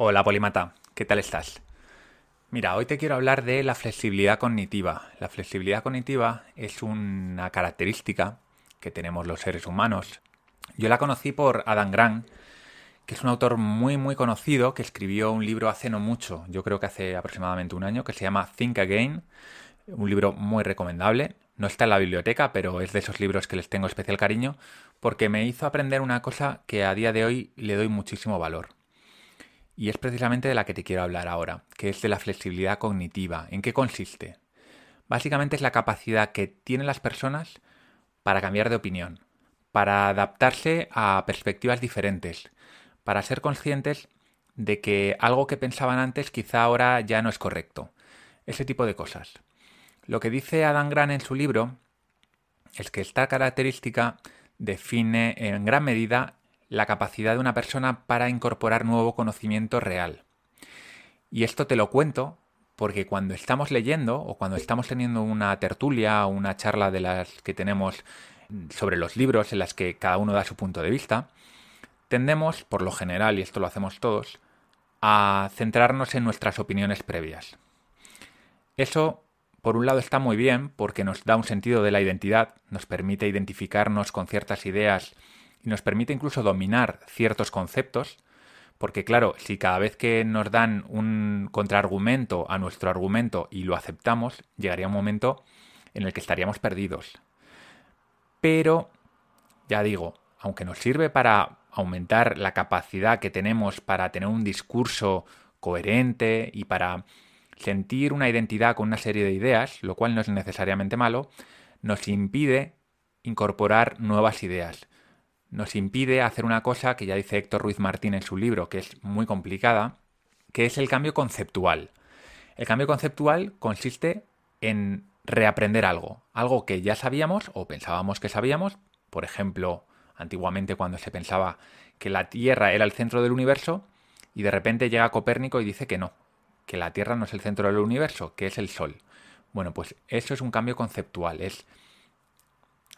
Hola Polimata, ¿qué tal estás? Mira, hoy te quiero hablar de la flexibilidad cognitiva. La flexibilidad cognitiva es una característica que tenemos los seres humanos. Yo la conocí por Adam Grant, que es un autor muy muy conocido que escribió un libro hace no mucho, yo creo que hace aproximadamente un año, que se llama Think Again, un libro muy recomendable. No está en la biblioteca, pero es de esos libros que les tengo especial cariño, porque me hizo aprender una cosa que a día de hoy le doy muchísimo valor. Y es precisamente de la que te quiero hablar ahora, que es de la flexibilidad cognitiva. ¿En qué consiste? Básicamente es la capacidad que tienen las personas para cambiar de opinión, para adaptarse a perspectivas diferentes, para ser conscientes de que algo que pensaban antes quizá ahora ya no es correcto. Ese tipo de cosas. Lo que dice Adam Grant en su libro es que esta característica define en gran medida la capacidad de una persona para incorporar nuevo conocimiento real. Y esto te lo cuento porque cuando estamos leyendo o cuando estamos teniendo una tertulia o una charla de las que tenemos sobre los libros en las que cada uno da su punto de vista, tendemos, por lo general, y esto lo hacemos todos, a centrarnos en nuestras opiniones previas. Eso, por un lado, está muy bien porque nos da un sentido de la identidad, nos permite identificarnos con ciertas ideas y nos permite incluso dominar ciertos conceptos, porque claro, si cada vez que nos dan un contraargumento a nuestro argumento y lo aceptamos, llegaría un momento en el que estaríamos perdidos. Pero, ya digo, aunque nos sirve para aumentar la capacidad que tenemos para tener un discurso coherente y para sentir una identidad con una serie de ideas, lo cual no es necesariamente malo, nos impide incorporar nuevas ideas nos impide hacer una cosa que ya dice Héctor Ruiz Martín en su libro, que es muy complicada, que es el cambio conceptual. El cambio conceptual consiste en reaprender algo, algo que ya sabíamos o pensábamos que sabíamos, por ejemplo, antiguamente cuando se pensaba que la Tierra era el centro del universo y de repente llega Copérnico y dice que no, que la Tierra no es el centro del universo, que es el Sol. Bueno, pues eso es un cambio conceptual, es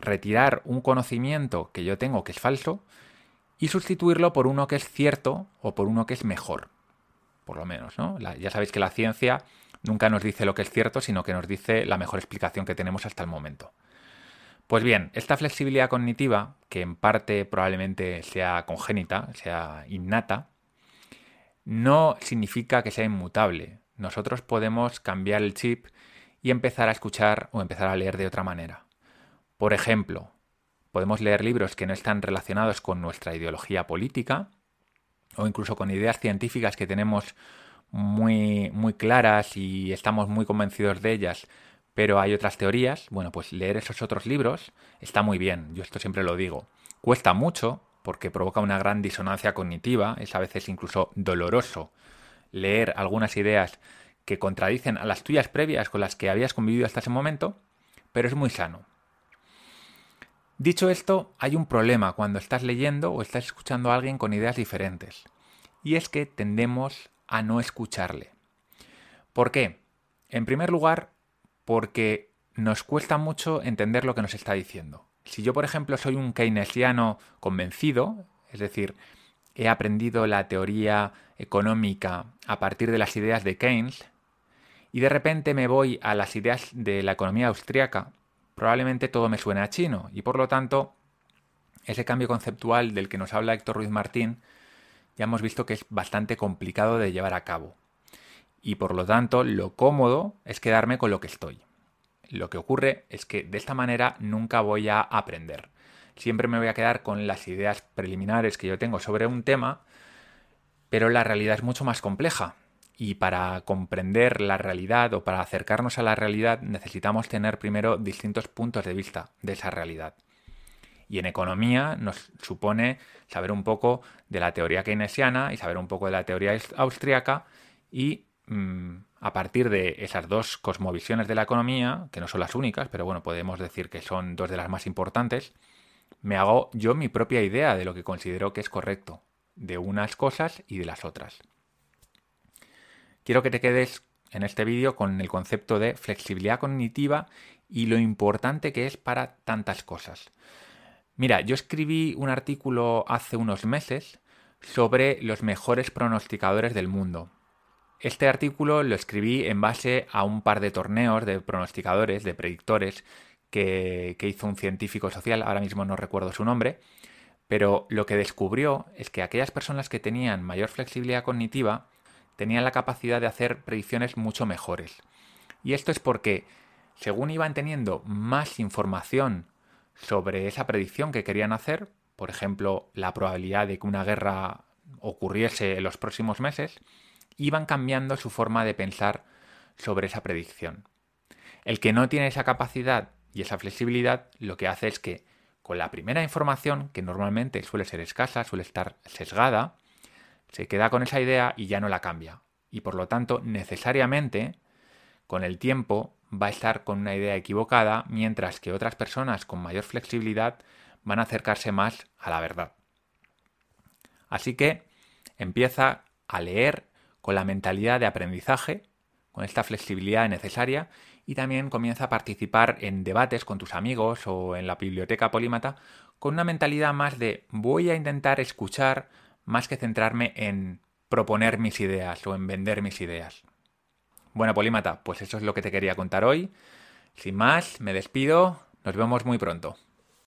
retirar un conocimiento que yo tengo que es falso y sustituirlo por uno que es cierto o por uno que es mejor. Por lo menos, ¿no? ya sabéis que la ciencia nunca nos dice lo que es cierto, sino que nos dice la mejor explicación que tenemos hasta el momento. Pues bien, esta flexibilidad cognitiva, que en parte probablemente sea congénita, sea innata, no significa que sea inmutable. Nosotros podemos cambiar el chip y empezar a escuchar o empezar a leer de otra manera. Por ejemplo, podemos leer libros que no están relacionados con nuestra ideología política o incluso con ideas científicas que tenemos muy, muy claras y estamos muy convencidos de ellas, pero hay otras teorías. Bueno, pues leer esos otros libros está muy bien, yo esto siempre lo digo. Cuesta mucho porque provoca una gran disonancia cognitiva, es a veces incluso doloroso leer algunas ideas que contradicen a las tuyas previas con las que habías convivido hasta ese momento, pero es muy sano. Dicho esto, hay un problema cuando estás leyendo o estás escuchando a alguien con ideas diferentes. Y es que tendemos a no escucharle. ¿Por qué? En primer lugar, porque nos cuesta mucho entender lo que nos está diciendo. Si yo, por ejemplo, soy un keynesiano convencido, es decir, he aprendido la teoría económica a partir de las ideas de Keynes, y de repente me voy a las ideas de la economía austríaca, probablemente todo me suene a chino y por lo tanto ese cambio conceptual del que nos habla Héctor Ruiz Martín ya hemos visto que es bastante complicado de llevar a cabo. Y por lo tanto lo cómodo es quedarme con lo que estoy. Lo que ocurre es que de esta manera nunca voy a aprender. Siempre me voy a quedar con las ideas preliminares que yo tengo sobre un tema, pero la realidad es mucho más compleja y para comprender la realidad o para acercarnos a la realidad necesitamos tener primero distintos puntos de vista de esa realidad. Y en economía nos supone saber un poco de la teoría keynesiana y saber un poco de la teoría austriaca y mm, a partir de esas dos cosmovisiones de la economía, que no son las únicas, pero bueno, podemos decir que son dos de las más importantes, me hago yo mi propia idea de lo que considero que es correcto, de unas cosas y de las otras quiero que te quedes en este vídeo con el concepto de flexibilidad cognitiva y lo importante que es para tantas cosas. Mira, yo escribí un artículo hace unos meses sobre los mejores pronosticadores del mundo. Este artículo lo escribí en base a un par de torneos de pronosticadores, de predictores, que, que hizo un científico social, ahora mismo no recuerdo su nombre, pero lo que descubrió es que aquellas personas que tenían mayor flexibilidad cognitiva tenían la capacidad de hacer predicciones mucho mejores. Y esto es porque, según iban teniendo más información sobre esa predicción que querían hacer, por ejemplo, la probabilidad de que una guerra ocurriese en los próximos meses, iban cambiando su forma de pensar sobre esa predicción. El que no tiene esa capacidad y esa flexibilidad lo que hace es que con la primera información, que normalmente suele ser escasa, suele estar sesgada, se queda con esa idea y ya no la cambia. Y por lo tanto, necesariamente, con el tiempo, va a estar con una idea equivocada, mientras que otras personas con mayor flexibilidad van a acercarse más a la verdad. Así que empieza a leer con la mentalidad de aprendizaje, con esta flexibilidad necesaria, y también comienza a participar en debates con tus amigos o en la biblioteca polímata con una mentalidad más de voy a intentar escuchar más que centrarme en proponer mis ideas o en vender mis ideas. Bueno, polímata, pues eso es lo que te quería contar hoy. Sin más, me despido. Nos vemos muy pronto.